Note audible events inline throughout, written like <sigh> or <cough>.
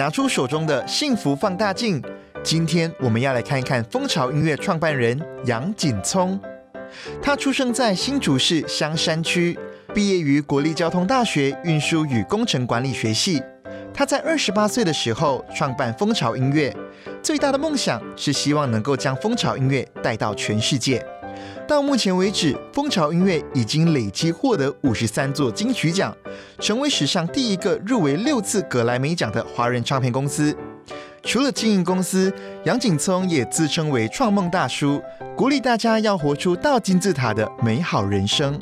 拿出手中的幸福放大镜。今天我们要来看一看蜂巢音乐创办人杨锦聪。他出生在新竹市香山区，毕业于国立交通大学运输与工程管理学系。他在二十八岁的时候创办蜂巢音乐，最大的梦想是希望能够将蜂巢音乐带到全世界。到目前为止，蜂巢音乐已经累计获得五十三座金曲奖，成为史上第一个入围六次格莱美奖的华人唱片公司。除了经营公司，杨景聪也自称为创梦大叔，鼓励大家要活出到金字塔的美好人生。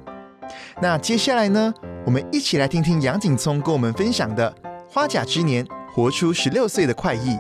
那接下来呢，我们一起来听听杨景聪跟我们分享的《花甲之年》，活出十六岁的快意。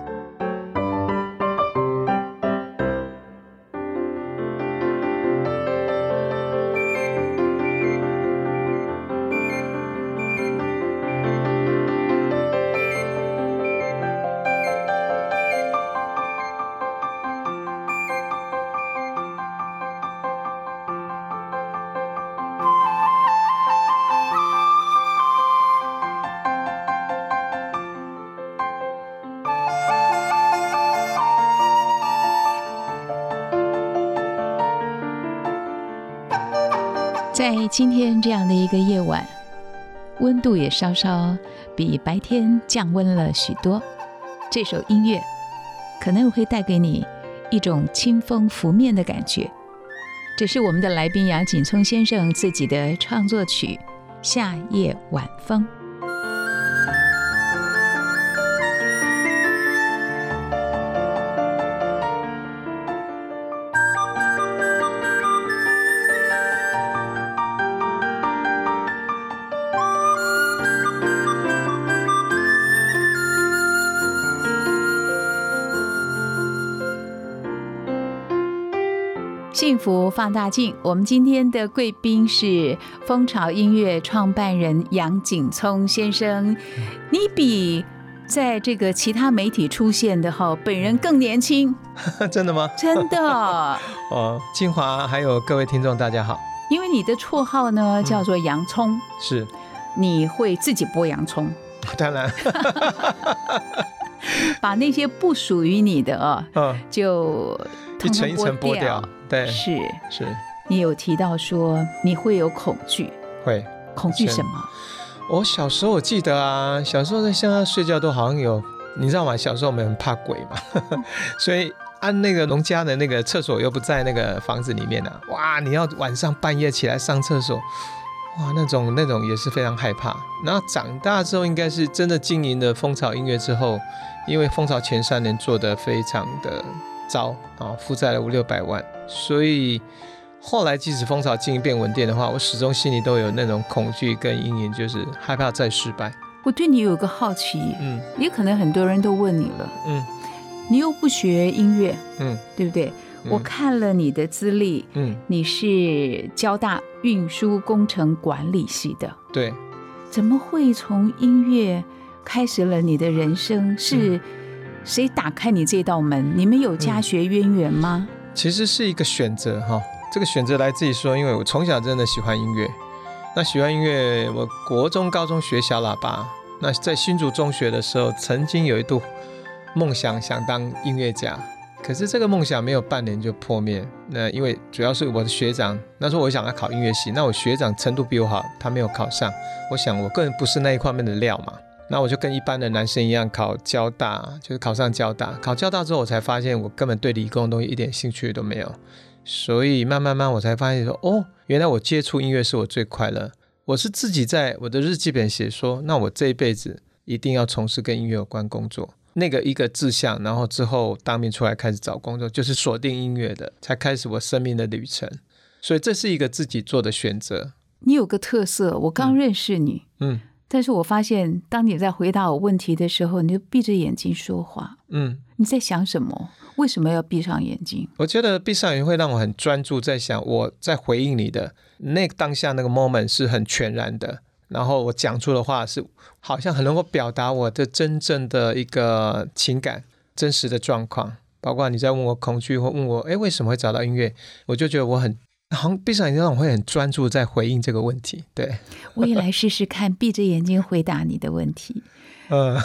今天这样的一个夜晚，温度也稍稍比白天降温了许多。这首音乐可能会带给你一种清风拂面的感觉。这是我们的来宾杨锦聪先生自己的创作曲《夏夜晚风》。幸福放大镜，我们今天的贵宾是蜂巢音乐创办人杨景聪先生。你比在这个其他媒体出现的哈，本人更年轻，<laughs> 真的吗？真的。<laughs> 哦，金华还有各位听众，大家好。因为你的绰号呢叫做洋葱，是，你会自己剥洋葱？当然。<laughs> 把那些不属于你的啊，嗯，就一层一层剥掉。对，是是。你有提到说你会有恐惧，会恐惧什么？我小时候我记得啊，小时候在乡下睡觉都好像有，你知道吗？小时候我们很怕鬼嘛，<laughs> 所以按那个农家的那个厕所又不在那个房子里面呢，哇，你要晚上半夜起来上厕所。哇，那种那种也是非常害怕。然后长大之后，应该是真的经营了蜂巢音乐之后，因为蜂巢前三年做的非常的糟啊，负债了五六百万，所以后来即使风潮经营变稳定的话，我始终心里都有那种恐惧跟阴影，就是害怕再失败。我对你有个好奇，嗯，也可能很多人都问你了，嗯，你又不学音乐，嗯，对不对？我看了你的资历，嗯，你是交大运输工程管理系的，对，怎么会从音乐开始了你的人生？是谁打开你这道门？你们有家学渊源吗？其实是一个选择哈，这个选择来自于说，因为我从小真的喜欢音乐，那喜欢音乐，我国中、高中学小喇叭，那在新竹中学的时候，曾经有一度梦想想当音乐家。可是这个梦想没有半年就破灭。那因为主要是我的学长，那时候我想要考音乐系，那我学长程度比我好，他没有考上。我想我个人不是那一方面的料嘛。那我就跟一般的男生一样考交大，就是考上交大。考交大之后，我才发现我根本对理工的东西一点兴趣都没有。所以慢慢慢，我才发现说，哦，原来我接触音乐是我最快乐。我是自己在我的日记本写说，那我这一辈子一定要从事跟音乐有关工作。那个一个志向，然后之后当面出来开始找工作，就是锁定音乐的，才开始我生命的旅程。所以这是一个自己做的选择。你有个特色，我刚认识你，嗯，但是我发现，当你在回答我问题的时候，你就闭着眼睛说话。嗯，你在想什么？为什么要闭上眼睛？我觉得闭上眼会让我很专注，在想我在回应你的那个当下那个 moment 是很全然的，然后我讲出的话是好像很能够表达我的真正的一个情感、真实的状况。包括你在问我恐惧或问我，哎，为什么会找到音乐？我就觉得我很好像闭上眼睛，我会很专注在回应这个问题。对，我也来试试看，闭着眼睛回答你的问题。嗯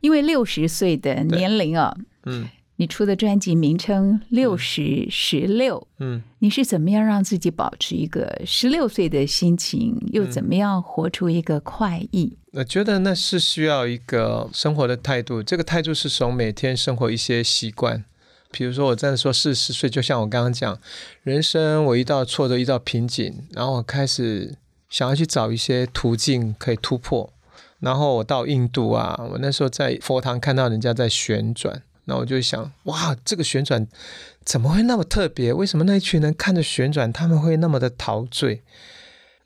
因为六十岁的年龄啊，嗯你出的专辑名称“六十十六”，嗯。你是怎么样让自己保持一个十六岁的心情，又怎么样活出一个快意？我觉得那是需要一个生活的态度，这个态度是从每天生活一些习惯。比如说，我真的说四十岁，就像我刚刚讲，人生我遇到挫折、遇到瓶颈，然后我开始想要去找一些途径可以突破。然后我到印度啊，我那时候在佛堂看到人家在旋转，那我就想，哇，这个旋转怎么会那么特别？为什么那一群人看着旋转，他们会那么的陶醉？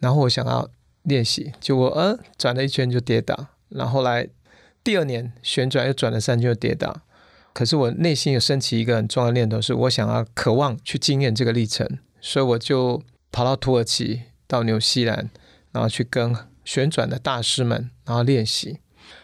然后我想要练习，结果呃转了一圈就跌倒，然后来第二年旋转又转了三圈就跌倒。可是我内心有升起一个很重要的念头，是我想要渴望去经验这个历程，所以我就跑到土耳其、到纽西兰，然后去跟旋转的大师们，然后练习，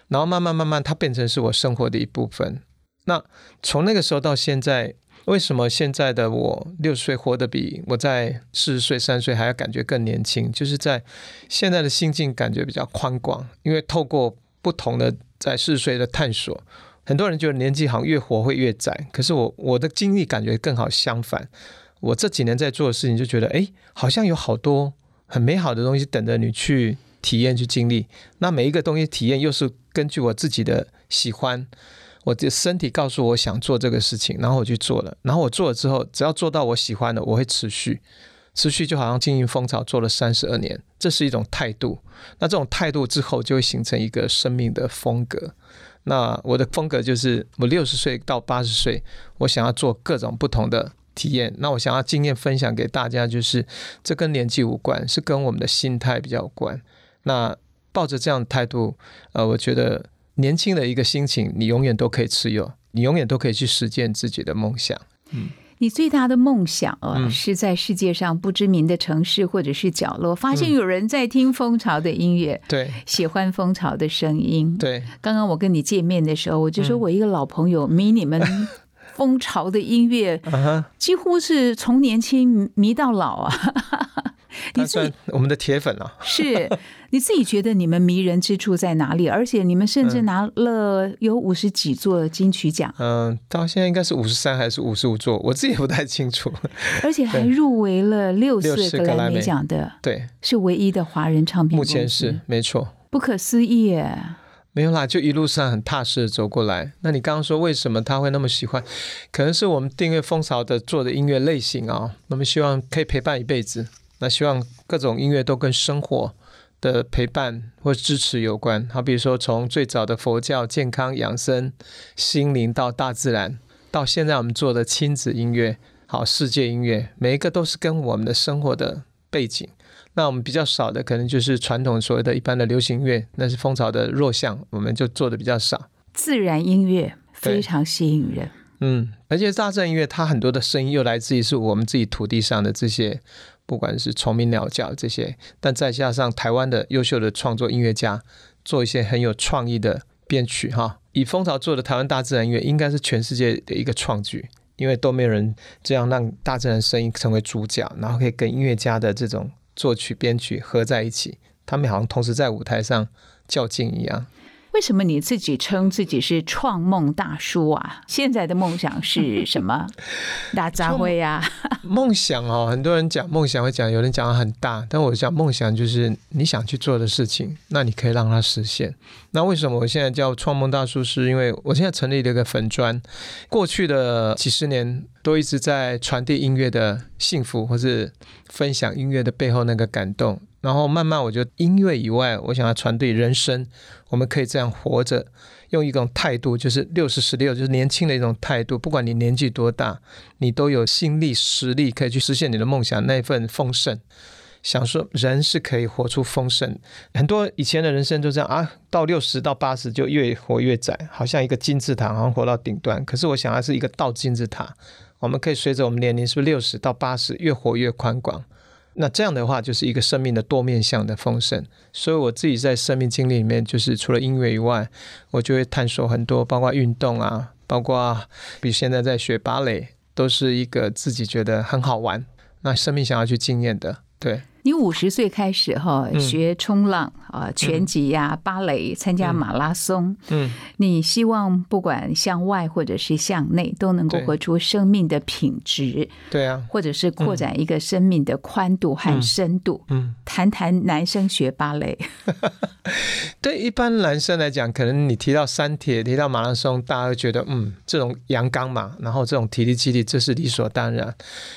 然后慢慢慢慢，它变成是我生活的一部分。那从那个时候到现在，为什么现在的我六十岁活得比我在四十岁、三十岁还要感觉更年轻？就是在现在的心境感觉比较宽广，因为透过不同的在四十岁的探索，很多人觉得年纪好像越活会越窄，可是我我的经历感觉更好相反。我这几年在做的事情，就觉得哎，好像有好多很美好的东西等着你去体验、去经历。那每一个东西体验又是根据我自己的喜欢。我的身体告诉我想做这个事情，然后我去做了。然后我做了之后，只要做到我喜欢的，我会持续，持续就好像经营蜂巢做了三十二年，这是一种态度。那这种态度之后，就会形成一个生命的风格。那我的风格就是，我六十岁到八十岁，我想要做各种不同的体验。那我想要经验分享给大家，就是这跟年纪无关，是跟我们的心态比较关。那抱着这样的态度，呃，我觉得。年轻的一个心情，你永远都可以持有，你永远都可以去实践自己的梦想。嗯，你最大的梦想啊，嗯。是在世界上不知名的城市或者是角落，发现有人在听蜂巢的音乐，对。喜欢蜂巢的声音。对，刚刚我跟你见面的时候，我就说嗯。我一个老朋友迷你们 <laughs> 蜂巢的音乐，几乎是从年轻迷到老啊。你他自己算我们的铁粉了。<laughs> 是你自己觉得你们迷人之处在哪里？而且你们甚至嗯拿了有五十几座金曲奖，嗯，到现在应该是五十三还是五十五座，我自己也不太清楚。<laughs> 而且还入围了六次六次格莱美奖的，对，是唯一的华人唱片目。前是没错。不可思议耶！没有啦，就一路上很踏实的走过来。那你刚刚说为什么他会那么喜欢？可能是我们订阅风潮的做的音乐类型啊、我们希望可以陪伴一辈子。那希望各种音乐都跟生活的陪伴或支持有关。好，比如说从最早的佛教、健康养生、心灵到大自然，到现在我们做的亲子音乐，好世界音乐，每一个都是跟我们的生活的背景。那我们比较少的，可能就是传统所谓的一般的流行乐，那是风潮的弱项，我们就做的比较少。自然音乐非常吸引人。嗯，而且大自然音乐它很多的声音又来自于是我们自己土地上的这些，不管是虫鸣鸟叫这些，但再加上台湾的优秀的创作音乐家，做一些很有创意的编曲哈。以蜂巢做的台湾大自然音乐，应该是全世界的一个创举，因为都没有人这样让大自然声音成为主角，然后可以跟音乐家的这种作曲编曲合在一起，他们好像同时在舞台上较劲一样。为什么你自己称自己是创梦大叔啊？现在的梦想是什么？<laughs> 大杂烩啊？梦想哦，很多人讲梦想会讲，有人讲得很大，但我讲梦想就是你想去做的事情，那你可以让它实现。那为什么我现在叫创梦大叔？是因为我现在成立了一个粉砖，过去的几十年都一直在传递音乐的幸福，或是分享音乐的背后那个感动。然后慢慢，我觉得音乐以外，我想要传递人生，我们可以这样活着，用一种态度，就是六十十六，就是年轻的一种态度。不管你年纪多大，你都有心力、实力可以去实现你的梦想，那份丰盛。想说人是可以活出丰盛。很多以前的人生就这样啊，到六十到八十就越活越窄，好像一个金字塔，好像活到顶端。可是我想，它是一个倒金字塔，我们可以随着我们年龄，是不是六十到八十越活越宽广？那这样的话，就是一个生命的多面向的丰盛。所以我自己在生命经历里面，就是除了音乐以外，我就会探索很多，包括运动啊，包括比如现在在学芭蕾，都是一个自己觉得很好玩，那生命想要去经验的，对。你五十岁开始哈学冲浪啊，拳击呀、芭蕾，参加马拉松。嗯，你希望不管向外或者是向内，都能够活出生命的品质。对啊，或者是扩展一个生命的宽度和深度。嗯，谈谈男生学芭蕾。<laughs> 对一般男生来讲，可能你提到三铁、提到马拉松，大家会觉得嗯，这种阳刚嘛，然后这种体力肌力，这是理所当然。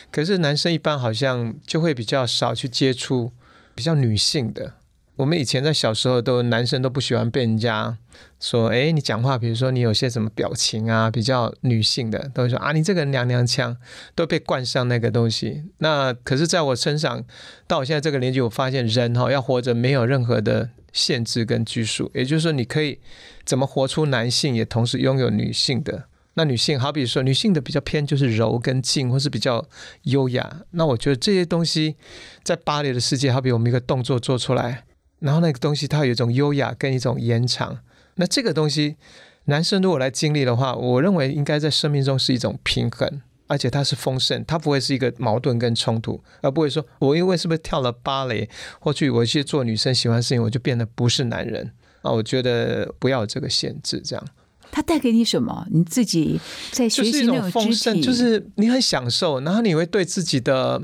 可是男生一般好像就会比较少去接。出比较女性的，我们以前在小时候都男生都不喜欢被人家说，哎，你讲话，比如说你有些什么表情啊，比较女性的，都会说啊，你这个娘娘腔，都被冠上那个东西。那可是在我身上，到我现在这个年纪，我发现人哈要活着没有任何的限制跟拘束，也就是说，你可以怎么活出男性，也同时拥有女性的。那女性，好比说女性的比较偏就是柔跟静，或是比较优雅。那我觉得这些东西在芭蕾的世界，好比我们一个动作做出来，然后那个东西它有一种优雅跟一种延长。那这个东西，男生如果来经历的话，我认为应该在生命中是一种平衡，而且它是丰盛，它不会是一个矛盾跟冲突，而不会说我因为是不是跳了芭蕾，或去我去做女生喜欢的事情，我就变得不是男人啊？我觉得不要有这个限制，这样。他带给你什么？你自己在学习那种丰盛，就是你很享受，然后你会对自己的，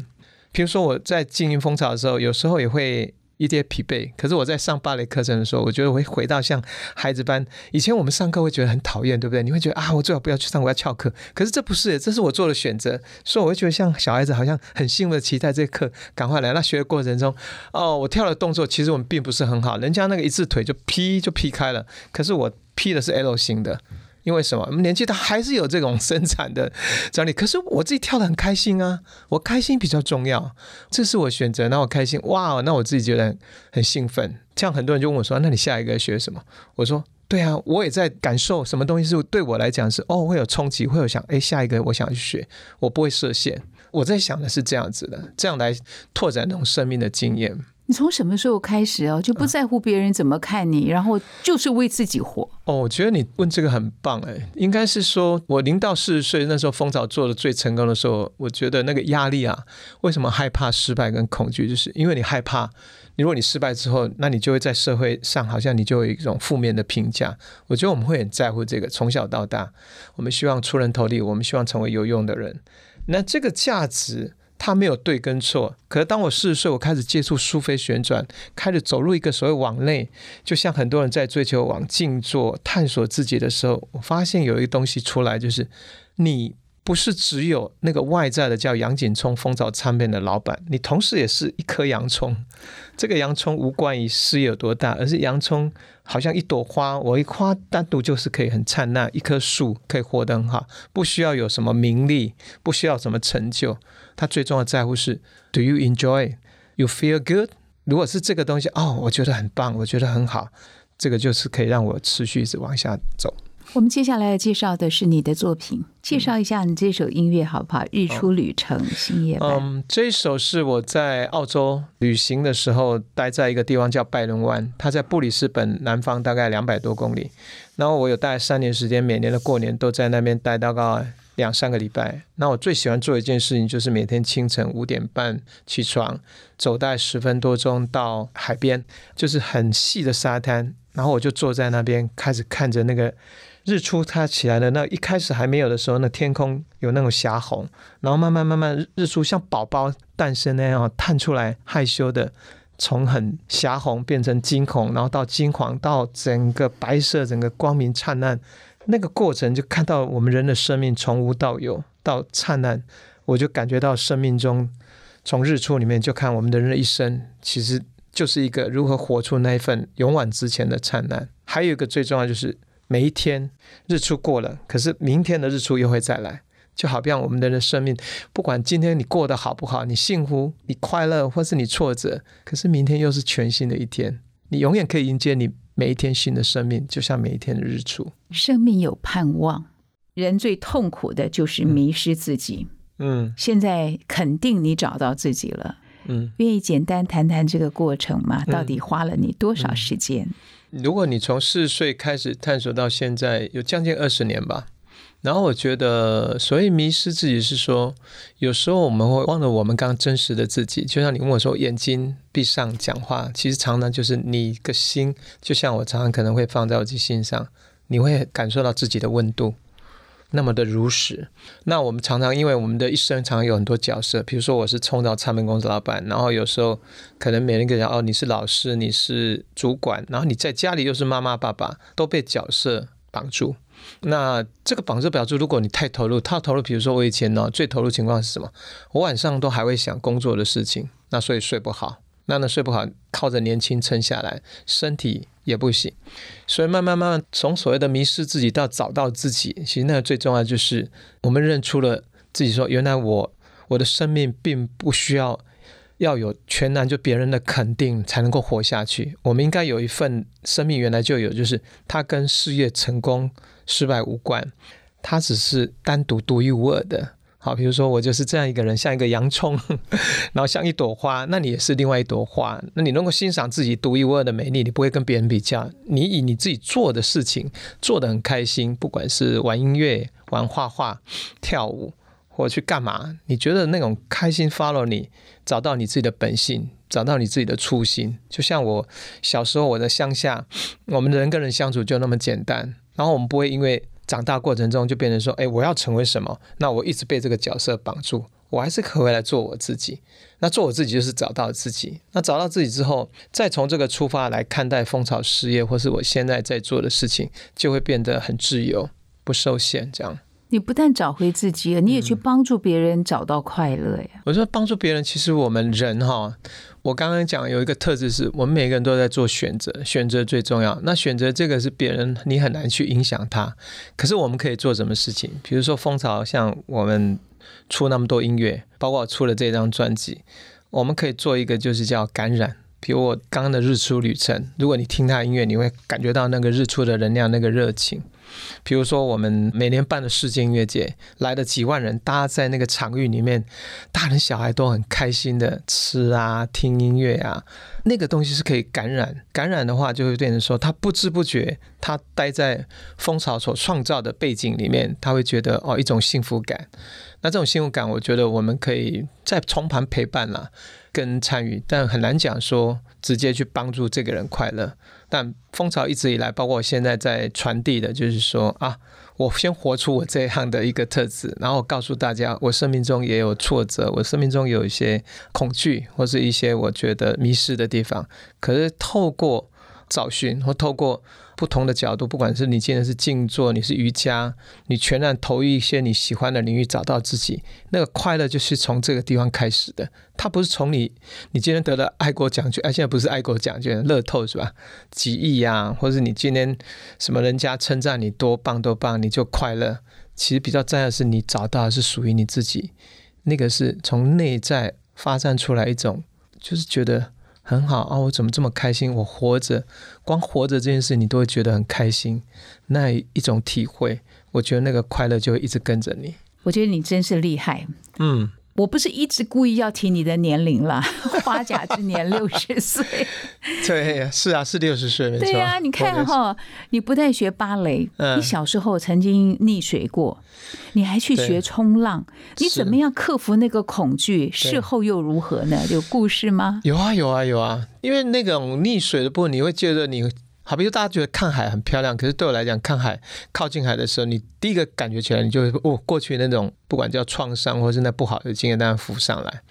比如说我在经营蜂巢的时候，有时候也会。一点疲惫，可是我在上芭蕾课程的时候，我觉得我会回到像孩子般。以前我们上课会觉得很讨厌，对不对？你会觉得啊，我最好不要去上，我要翘课。可是这不是，这是我做的选择，所以我会觉得像小孩子，好像很兴奋的期待这课赶快来。那学的过程中，哦，我跳的动作其实我们并不是很好，人家那个一字腿就劈就劈开了，可是我劈的是 L 型的。因为什么？我们年纪大还是有这种 <laughs> 生产的张力。可是我自己跳的很开心啊，我开心比较重要，这是我选择。那我开心，哇，那我自己觉得很兴奋。这样很多人就问我说：“那你下一个学什么？”我说：“对啊，我也在感受什么东西是对我来讲是哦，会有冲击，会有想哎，下一个我想去学，我不会设限。我在想的是这样子的，这样来拓展那种生命的经验。”你从什么时候开始哦，就不在乎别人怎么看你，然后就是为自己活？哦，我觉得你问这个很棒哎，应该是说我零到四十岁那时候，蜂巢做的最成功的时候，我觉得那个压力啊，为什么害怕失败跟恐惧，就是因为你害怕，你如果你失败之后，那你就会在社会上好像你就有一种负面的评价。我觉得我们会很在乎这个，从小到大，我们希望出人头地，我们希望成为有用的人，那这个价值。它没有对跟错，可是当我四十岁，我开始接触苏菲旋转，开始走入一个所谓往内，就像很多人在追求往静坐、探索自己的时候，我发现有一个东西出来，就是你不是只有那个外在的叫杨锦聪蜂巢唱片的老板，你同时也是一颗洋葱。这个洋葱无关于事业有多大，而是洋葱好像一朵花，我一花单独就是可以很灿烂，一棵树可以活得很好，不需要有什么名利，不需要什么成就。他最重要的在乎是，Do you enjoy? You feel good? 如果是这个东西，哦，我觉得很棒，我觉得很好，这个就是可以让我持续一直往下走。我们接下来要介绍的是你的作品，介绍一下你这首音乐好不好？日出旅程，星夜嗯，这一首是我在澳洲旅行的时候，待在一个地方叫拜伦湾，它在布里斯本南方大概两百多公里。然后我有大概三年时间，每年的过年都在那边待大概。两三个礼拜，那我最喜欢做一件事情，就是每天清晨五点半起床，走大概十分多钟到海边，就是很细的沙滩，然后我就坐在那边，开始看着那个日出，它起来的那一开始还没有的时候，那天空有那种霞红，然后慢慢慢慢日出像宝宝诞生那样探出来，害羞的从很霞红变成金红，然后到金黄，到整个白色，整个光明灿烂。那个过程就看到我们人的生命从无到有到灿烂，我就感觉到生命中从日出里面就看我们的人的一生，其实就是一个如何活出那一份勇往直前的灿烂。还有一个最重要就是每一天日出过了，可是明天的日出又会再来。就好像我们的人生命，不管今天你过得好不好，你幸福、你快乐，或是你挫折，可是明天又是全新的一天，你永远可以迎接你每一天新的生命，就像每一天的日出。生命有盼望，人最痛苦的就是迷失自己。嗯现在肯定你找到自己了，嗯，愿意简单谈谈这个过程吗？嗯到底花了你多少时间？如果你从四岁开始探索到现在，有将近二十年吧。然后我觉得，所谓迷失自己是说，有时候我们会忘了我们刚真实的自己。就像你问我说，眼睛闭上讲话，其实常常就是你个心，就像我常常可能会放在我自己心上，你会感受到自己的温度，那么的如实。那我们常常因为我们的一生常常有很多角色，比如说我是冲到唱片公司老板，然后有时候可能每人跟人讲哦，你是老师，你是主管，然后你在家里又是妈妈爸爸，都被角色绑住。那这个绑着表住，如果你太投入，太投入，比如说我以前呢最投入情况是什么？我晚上都还会想工作的事情，那所以睡不好。那呢睡不好，靠着年轻撑下来，身体也不行。所以慢慢慢慢，从所谓的迷失自己到找到自己，其实那个最重要就是我们认出了自己说，原来我我的生命并不需要要有全然就别人的肯定才能够活下去。我们应该有一份生命原来就有，就是它跟事业成功失败无关，它只是单独独一无二的。好，比如说我就是这样一个人，像一个洋葱，<laughs> 然后像一朵花，那你也是另外一朵花。那你能够欣赏自己独一无二的美丽，你不会跟别人比较。你以你自己做的事情做得很开心，不管是玩音乐、玩画画、跳舞，或去干嘛，你觉得那种开心 follow 你，找到你自己的本性，找到你自己的初心。就像我小时候我在乡下，我们人跟人相处就那么简单，然后我们不会因为长大过程中就变成说，哎，我要成为什么？那我一直被这个角色绑住，我还是可回来做我自己。那做我自己就是找到自己。那找到自己之后，再从这个出发来看待蜂巢事业，或是我现在在做的事情，就会变得很自由，不受限。这样，你不但找回自己了，你也去嗯帮助别人找到快乐呀。我说帮助别人，其实我们人哈，我刚刚讲有一个特质是，我们每个人都在做选择，选择最重要。那选择这个是别人，你很难去影响他。可是我们可以做什么事情？比如说蜂巢，像我们出那么多音乐，包括出了这张专辑，我们可以做一个就是叫感染。比如我刚刚的日出旅程，如果你听他音乐，你会感觉到那个日出的能量，那个热情。比如说，我们每年办的世界音乐节，来了几万人，大家在那个场域里面，大人小孩都很开心的吃啊、听音乐啊，那个东西是可以感染。感染的话，就会变成说，他不知不觉，他待在蜂巢所创造的背景里面，他会觉得哦一种幸福感。那这种幸福感，我觉得我们可以再从旁陪伴啦，跟参与，但很难讲说直接去帮助这个人快乐。但蜂巢一直以来，包括我现在在传递的，就是说啊，我先活出我这样的一个特质，然后告诉大家，我生命中也有挫折，我生命中有一些恐惧，或是一些我觉得迷失的地方。可是透过找寻，或透过不同的角度，不管是你今天是静坐，你是瑜伽，你全然投入一些你喜欢的领域，找到自己，那个快乐就是从这个地方开始的。它不是从你，你今天得了爱国奖券，哎，现在不是爱国奖券，乐透是吧？几亿呀，或者你今天什么人家称赞你多棒多棒，你就快乐。其实比较重要的是，你找到是属于你自己，那个是从内在发展出来一种，就是觉得很好啊，我怎么这么开心？我活着，光活着这件事，你都会觉得很开心，那一种体会，我觉得那个快乐就会一直跟着你。我觉得你真是厉害。嗯，我不是一直故意要提你的年龄啦，<laughs> 花甲之年六十岁。<laughs> 对，是啊，是六十岁，没错。对呀、你看哈，你不但学芭蕾，嗯你小时候曾经溺水过，你还去学冲浪，你怎么样克服那个恐惧？事后又如何呢？有故事吗？有啊，有啊，有啊，因为那种溺水的部分，你会觉得你。好比说，大家觉得看海很漂亮，可是对我来讲，看海靠近海的时候，你第一个感觉起来，你就会哦，过去那种不管叫创伤或是那不好的经验，当然浮上来。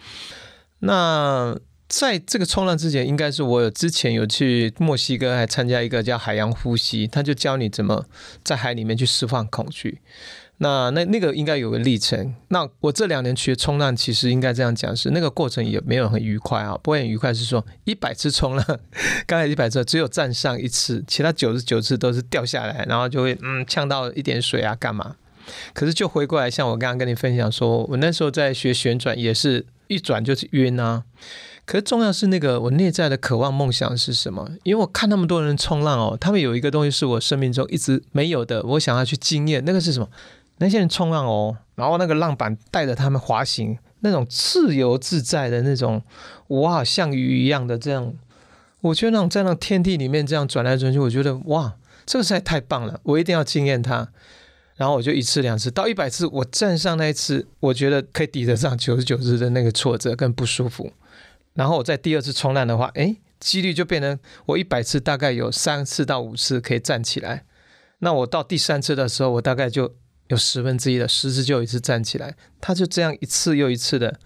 那在这个冲浪之前，应该是我有之前有去墨西哥，还参加一个叫海洋呼吸，他就教你怎么在海里面去释放恐惧。那那那个应该有个历程。那我这两年学冲浪，其实应该这样讲是那个过程也没有很愉快啊，不会很愉快。是说一百次冲浪，刚才一百次只有站上一次，其他九十九次都是掉下来，然后就会嗯呛到一点水啊，干嘛？可是就回过来，像我刚刚跟你分享说，我那时候在学旋转，也是一转就是晕啊。可是重要是那个我内在的渴望梦想是什么？因为我看那么多人冲浪哦，他们有一个东西是我生命中一直没有的，我想要去经验。那个是什么？那些人冲浪哦，然后那个浪板带着他们滑行，那种自由自在的那种，哇，像鱼一样的这样，我觉得那种在那天地里面这样转来转去，我觉得哇，这个实在太棒了，我一定要惊艳它。然后我就一次两次到一百次，我站上那一次，我觉得可以抵得上九十九次的那个挫折跟不舒服。然后我在第二次冲浪的话，哎，几率就变成我一百次大概有三次到五次可以站起来。那我到第三次的时候，我大概就有十分之一的十次就有一次站起来。他就这样一次又一次的，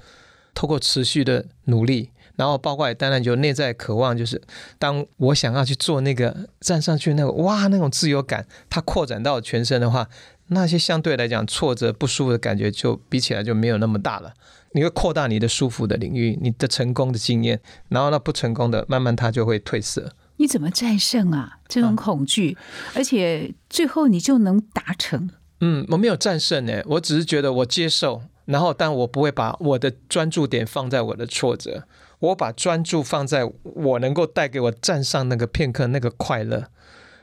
透过持续的努力，然后包括当然就内在渴望，就是当我想要去做那个站上去那个哇那种自由感，它扩展到全身的话。那些相对来讲挫折不舒服的感觉，就比起来就没有那么大了。你会扩大你的舒服的领域，你的成功的经验，然后那不成功的，慢慢它就会褪色。你怎么战胜啊？这种恐惧，而且最后你就能达成？嗯，我没有战胜呢，我只是觉得我接受，然后但我不会把我的专注点放在我的挫折，我把专注放在我能够带给我站上那个片刻那个快乐，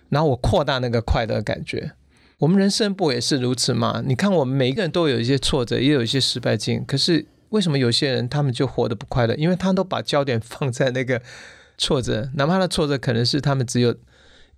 然后我扩大那个快乐感觉。我们人生不也是如此吗？你看，我们每一个人都有一些挫折，也有一些失败经。可是为什么有些人他们就活得不快乐？因为他都把焦点放在那个挫折，哪怕那挫折可能是他们只有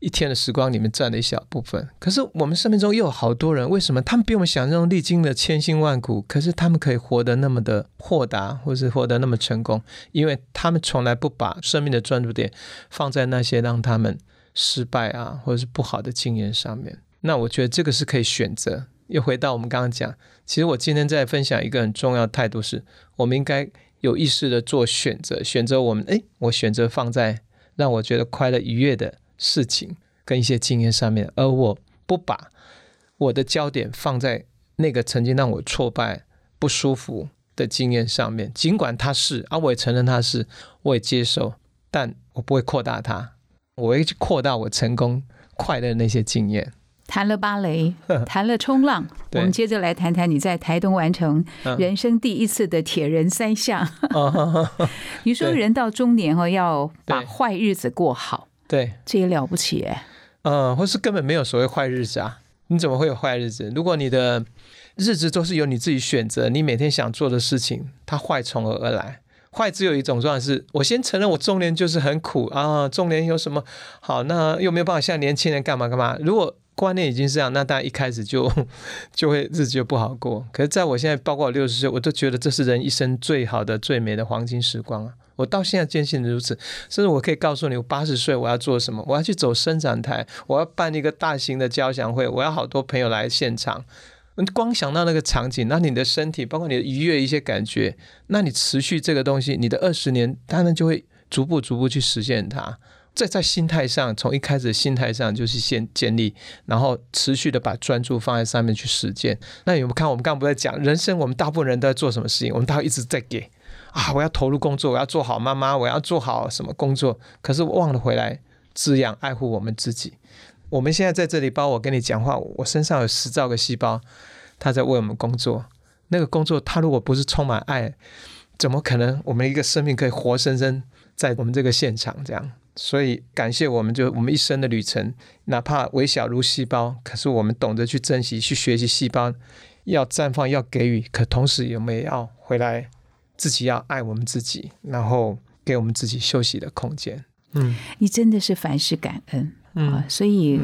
一天的时光里面占了一小部分。可是我们生命中又有好多人，为什么他们比我们想象中历经了千辛万苦，可是他们可以活得那么的豁达，或是活得那么成功？因为他们从来不把生命的专注点放在那些让他们失败啊，或者是不好的经验上面。那我觉得这个是可以选择。又回到我们刚刚讲，其实我今天在分享一个很重要的态度是，我们应该有意识的做选择，选择我们诶，我选择放在让我觉得快乐愉悦的事情跟一些经验上面，而我不把我的焦点放在那个曾经让我挫败不舒服的经验上面。尽管它是啊，我也承认它是，我也接受，但我不会扩大它，我会去扩大我成功快乐那些经验。谈了芭蕾，谈了冲浪，<laughs> 我们接着来谈谈你在台东完成人生第一次的铁人三项。<laughs> 你说人到中年哦，要把坏日子过好，对，这也了不起哎。嗯，或是根本没有所谓坏日子啊？你怎么会有坏日子？如果你的日子都是由你自己选择，你每天想做的事情，它坏从何而来？坏只有一种状态，是我先承认我中年就是很苦啊，中年有什么好？那又没有办法像年轻人干嘛干嘛？如果观念已经是这样，那大家一开始就 <laughs> 就会日子就不好过。可是在我现在，包括我六十岁，我都觉得这是人一生最好的、最美的黄金时光啊！我到现在坚信如此。甚至我可以告诉你，我八十岁我要做什么？我要去走伸展台，我要办一个大型的交响会，我要好多朋友来现场。光想到那个场景，那你的身体，包括你的愉悦一些感觉，那你持续这个东西，你的二十年当然就会逐步逐步去实现它。在在心态上，从一开始心态上就是先建立，然后持续的把专注放在上面去实践。那有没有看我们刚刚不在讲人生？我们大部分人都在做什么事情？我们大概一直在给啊，我要投入工作，我要做好妈妈，我要做好什么工作？可是我忘了回来滋养、爱护我们自己。我们现在在这里，包括我跟你讲话，我身上有十兆个细胞，它在为我们工作。那个工作，它如果不是充满爱，怎么可能我们一个生命可以活生生在我们这个现场这样？所以感谢我们，就我们一生的旅程，哪怕微小如细胞，可是我们懂得去珍惜、去学习细胞，要绽放、要给予，可同时有没有要回来，自己要爱我们自己，然后给我们自己休息的空间。嗯，你真的是凡事感恩啊，所以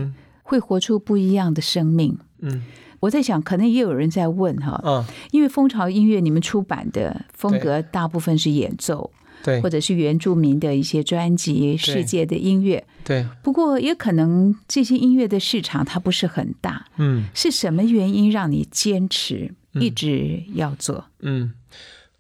会活出不一样的生命。嗯，我在想，可能也有人在问哈，嗯，因为蜂巢音乐你们出版的风格大部分是演奏。对，或者是原住民的一些专辑，世界的音乐。对，不过也可能这些音乐的市场它不是很大。嗯，是什么原因让你坚持一直要做？嗯，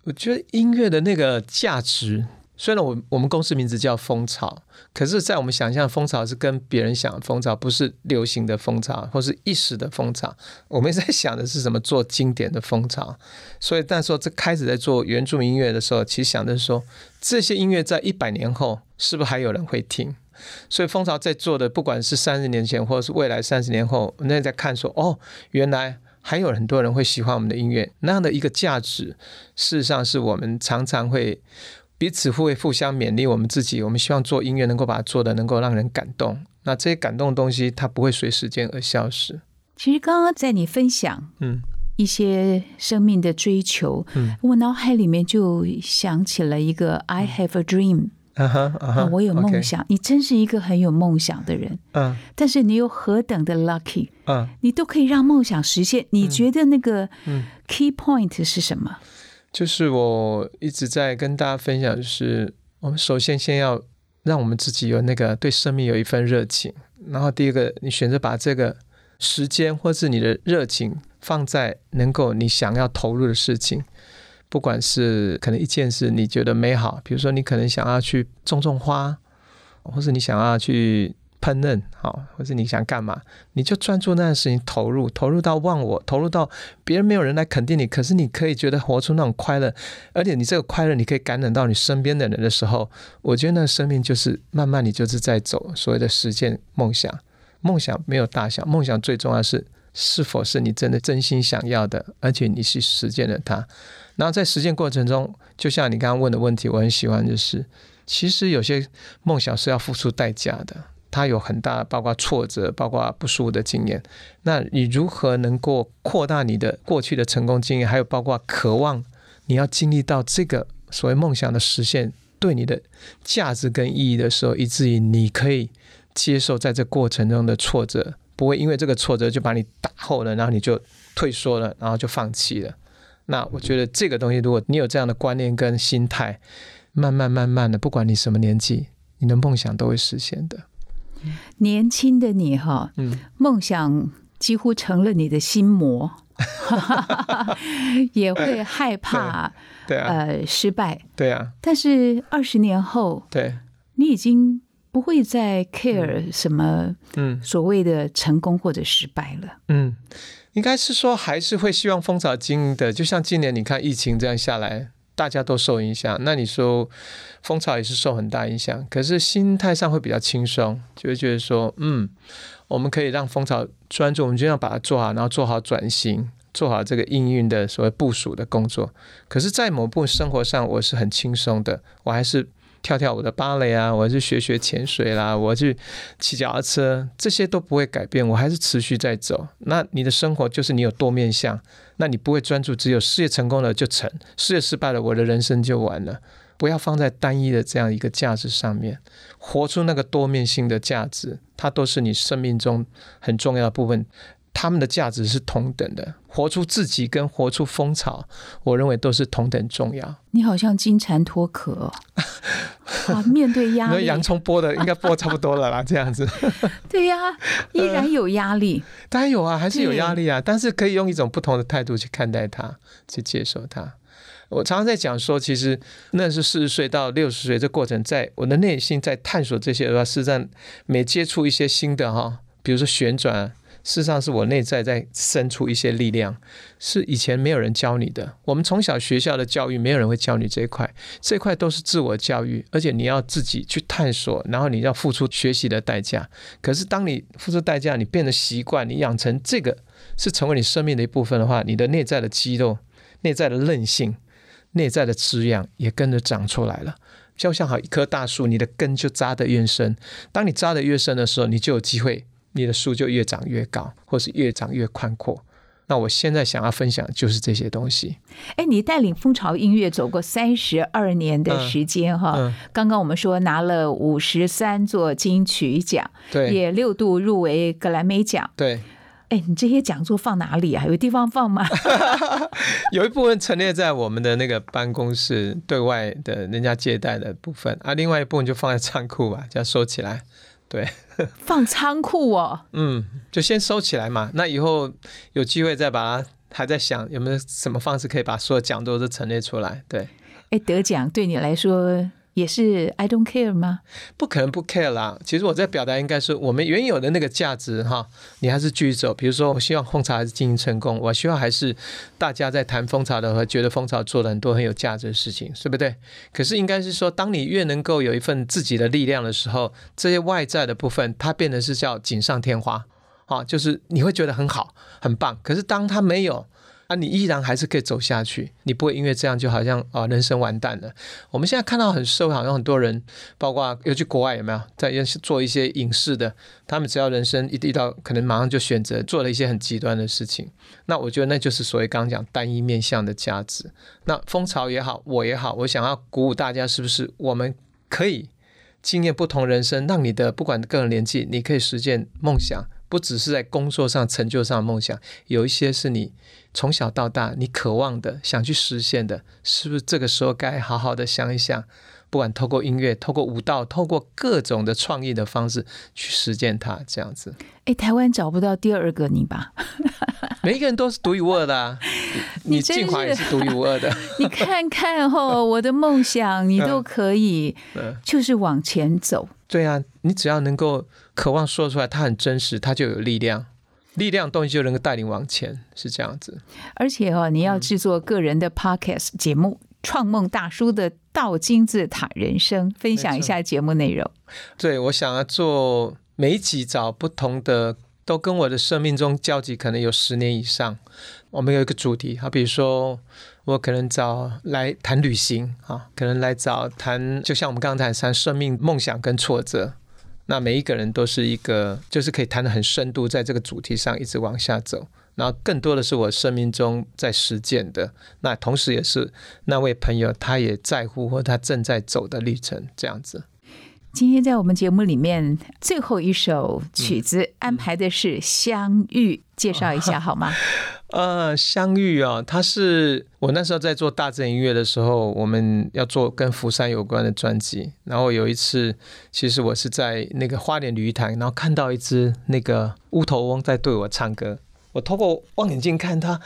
我觉得音乐的那个价值。虽然我我们公司名字叫蜂巢，可是，在我们想象，蜂巢是跟别人想蜂巢，不是流行的蜂巢，或是一时的蜂巢。我们在想的是什么？做经典的蜂巢。所以，但说这开始在做原住民音乐的时候，其实想的是说，这些音乐在一百年后，是不是还有人会听？所以，蜂巢在做的，不管是三十年前，或者是未来三十年后，那在看说，哦，原来还有很多人会喜欢我们的音乐，那样的一个价值，事实上是我们常常会彼此会互相勉励我们自己。我们希望做音乐能够把它做的能够让人感动，那这些感动的东西它不会随时间而消失。其实刚刚在你分享嗯一些生命的追求，嗯我脑海里面就想起了一个 “I have a dream”，、我有梦想。你真是一个很有梦想的人，嗯但是你又何等的 lucky，嗯你都可以让梦想实现。你觉得那个嗯 key point 是什么？就是我一直在跟大家分享，就是我们首先先要让我们自己有那个对生命有一份热情，然后第一个，你选择把这个时间或是你的热情放在能够你想要投入的事情，不管是可能一件事你觉得美好，比如说你可能想要去种种花，或是你想要去烹饪，好，或是你想干嘛，你就专注那件事情投入，投入到忘我，投入到别人没有人来肯定你，可是你可以觉得活出那种快乐，而且你这个快乐你可以感染到你身边的人的时候，我觉得那生命就是慢慢你就是在走所谓的实践梦想。梦想没有大小，梦想最重要是是否是你真的真心想要的，而且你去实践了它。然后在实践过程中，就像你刚刚问的问题，我很喜欢，就是其实有些梦想是要付出代价的，它有很大，包括挫折，包括不舒服的经验。那你如何能够扩大你的过去的成功经验，还有包括渴望你要经历到这个所谓梦想的实现对你的价值跟意义的时候，以至于你可以接受在这过程中的挫折，不会因为这个挫折就把你打后了，然后你就退缩了，然后就放弃了。那我觉得这个东西，如果你有这样的观念跟心态，慢慢慢慢的，不管你什么年纪，你的梦想都会实现的。年轻的你哈，嗯，梦想几乎成了你的心魔，<laughs> 也会害怕对啊，呃失败。对啊，但是二十年后，对，你已经不会再 care 什么嗯所谓的成功或者失败了。嗯，应该是说还是会希望蜂巢经营的，就像今年你看疫情这样下来，大家都受影响，那你说蜂巢也是受很大影响，可是心态上会比较轻松，就会觉得说，嗯，我们可以让蜂巢专注，我们就要把它做好，然后做好转型。做好这个营运的所谓部署的工作，可是，在某部分生活上，我是很轻松的，我还是跳跳我的芭蕾啊，我去学学潜水啦，我去骑脚踏车，这些都不会改变，我还是持续在走。那你的生活就是你有多面向，那你不会专注只有事业成功了就成，事业失败了，我的人生就完了。不要放在单一的这样一个价值上面，活出那个多面性的价值，它都是你生命中很重要的部分。他们的价值是同等的，活出自己跟活出风潮，我认为都是同等重要。你好像金蝉脱壳、哦，啊，面对压力，那洋葱剥的应该剥差不多了啦，这样子。<laughs> 对呀、依然有压力。当然有啊，还是有压力啊，但是可以用一种不同的态度去看待它，去接受它。我常常在讲说，其实那是四十岁到六十岁这过程，在我的内心在探索这些的话，事实上每接触一些新的哈，比如说旋转，事实上是我内在在生出一些力量，是以前没有人教你的。我们从小学校的教育，没有人会教你这一块，这块都是自我教育，而且你要自己去探索，然后你要付出学习的代价。可是当你付出代价，你变得习惯，你养成这个是成为你生命的一部分的话，你的内在的肌肉、内在的韧性、内在的滋养也跟着长出来了。就像好一棵大树，你的根就扎得越深。当你扎得越深的时候，你就有机会，你的树就越长越高，或是越长越宽阔。那我现在想要分享的就是这些东西。哎，你带领蜂巢音乐走过三十二年的时间哈，嗯，刚刚我们说拿了五十三座金曲奖，对也六度入围格莱美奖。对，哎，你这些讲座放哪里啊？有地方放吗？<laughs> 有一部分陈列在我们的那个办公室对外的人家接待的部分啊，另外一部分就放在仓库吧，这样收起来。对，放仓库哦。<laughs> 嗯，就先收起来嘛。那以后有机会再把它，还在想有没有什么方式可以把所有奖都都陈列出来。对，哎，得奖对你来说也是 I don't care 吗？不可能不 care 啦。其实我在表达应该是我们原有的那个价值哈，你还是继续走。比如说，我希望蜂巢还是经营成功，我希望还是大家在谈蜂巢的和觉得蜂巢做了很多很有价值的事情，对不对？可是应该是说，当你越能够有一份自己的力量的时候，这些外在的部分它变得是叫锦上添花。啊，就是你会觉得很好很棒。可是当他没有。啊，你依然还是可以走下去，你不会因为这样就好像啊人生完蛋了。我们现在看到很社会，好像很多人，包括尤其国外有没有在做一些影视的，他们只要人生一遇到，可能马上就选择做了一些很极端的事情。那我觉得那就是所谓刚刚讲单一面向的价值。那蜂巢也好，我也好，我想要鼓舞大家，是不是我们可以经验不同人生，让你的不管个人年纪，你可以实现梦想。不只是在工作上成就上的梦想，有一些是你从小到大你渴望的、想去实现的，是不是这个时候该好好的想一想？不管透过音乐、透过舞蹈、透过各种的创意的方式去实践它，这样子。哎，台湾找不到第二个你吧？<laughs> <laughs> 每一个人都是独一无二的，你静华也是独一无二的。你看看哦，我的梦想你都可以，<laughs> 就是往前走。对啊，你只要能够渴望说出来，它很真实，它就有力量，力量东西就能够带领往前，是这样子。而且哦，你要制作个人的 podcast 节目《创梦大叔的倒金字塔人生》，分享一下节目内容。对，我想要做每集找不同的，都跟我的生命中交集，可能有十年以上。我们有一个主题，好，比如说。我可能找来谈旅行啊，可能来找谈，就像我们刚才谈生命、梦想跟挫折，那每一个人都是一个，就是可以谈的很深度，在这个主题上一直往下走。然后更多的是我生命中在实践的，那同时也是那位朋友他也在乎或他正在走的历程，这样子。今天在我们节目里面最后一首曲子安排的是《相遇》，介绍一下好吗？<laughs> 呃，相遇啊，他是我那时候在做大自然音乐的时候，我们要做跟福山有关的专辑。然后有一次，其实我是在那个花莲鱼潭，然后看到一只那个乌头翁在对我唱歌。我透过望远镜看它，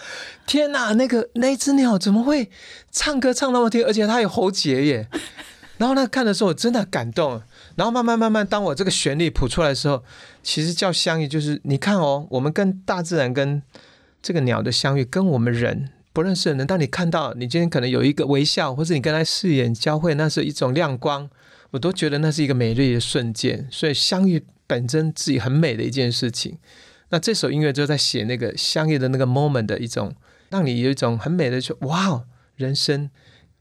天哪，那个那只鸟怎么会唱歌唱那么甜，而且它有喉结耶？<laughs> 然后呢，看的时候我真的感动。然后慢慢慢慢，当我这个旋律谱出来的时候，其实叫相遇，就是你看哦，我们跟大自然跟这个鸟的相遇，跟我们人不认识的人，当你看到你今天可能有一个微笑，或者你跟他视眼交汇，那是一种亮光，我都觉得那是一个美丽的瞬间。所以相遇本身自己很美的一件事情。那这首音乐就在写那个相遇的那个 moment 的一种，让你有一种很美的说哇，人生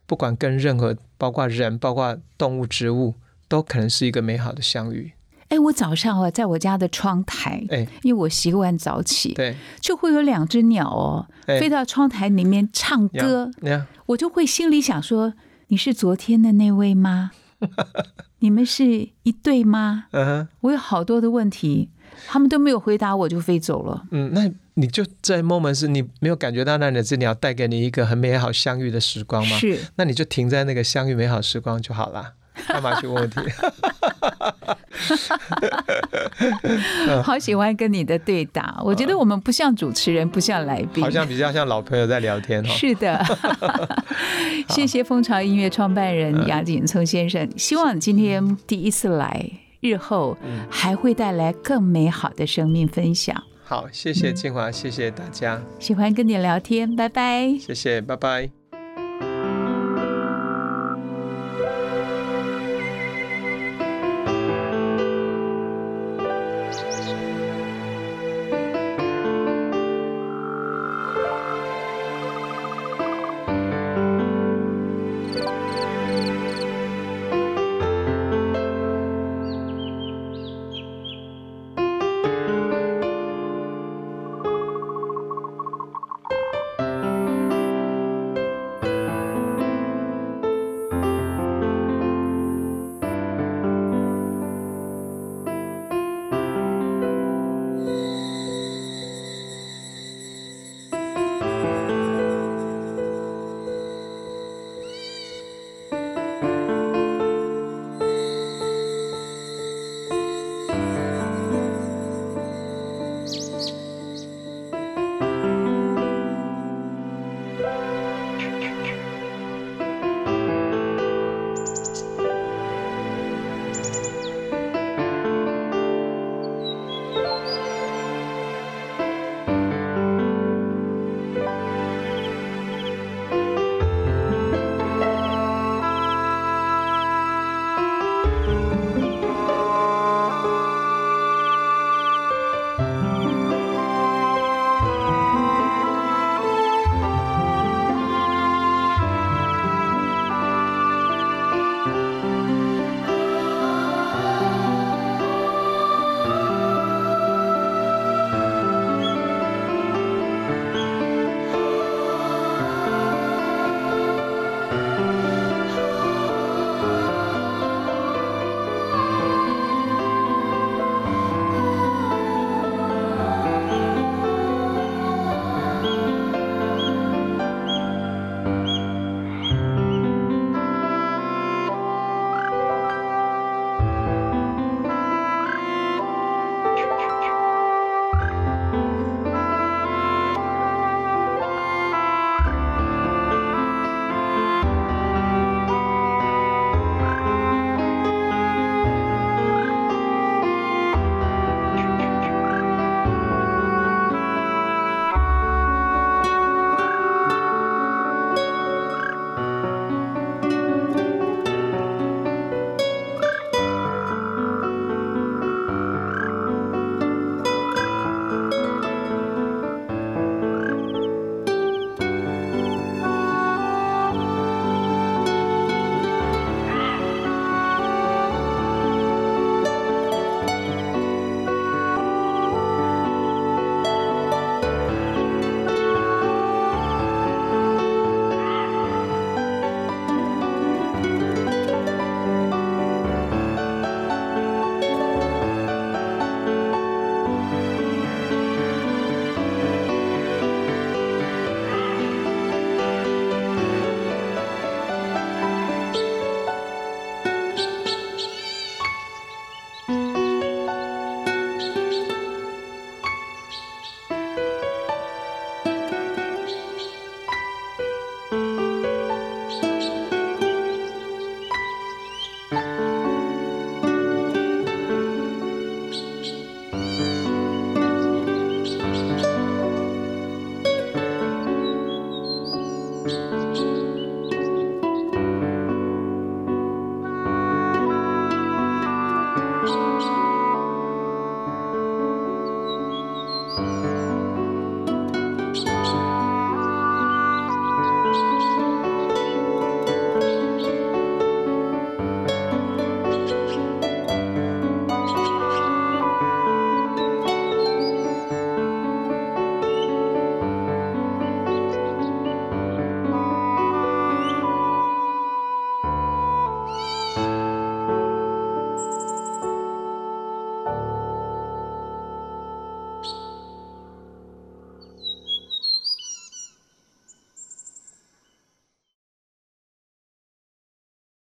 不管跟任何包括人，包括动物、植物。都可能是一个美好的相遇。哎，我早上啊，在我家的窗台，哎，因为我习惯早起，对，就会有两只鸟哦，飞到窗台里面唱歌。我就会心里想说：“你是昨天的那位吗？<laughs> 你们是一对吗？”嗯，我有好多的问题，他们都没有回答，我就飞走了。嗯，那你就在 moment 是你没有感觉到那两只鸟带给你一个很美好相遇的时光吗？是，那你就停在那个相遇美好时光就好了。干嘛去问问题？<laughs> <laughs> 好喜欢跟你的对答，我觉得我们不像主持人，不像来宾，好像比较像老朋友在聊天哈。是的，<laughs> 谢谢蜂巢音乐创办人杨景聪先生，希望今天第一次来，日后还会带来更美好的生命分享。好，谢谢金华，谢谢大家，喜欢跟你聊天，拜拜，谢谢，拜拜。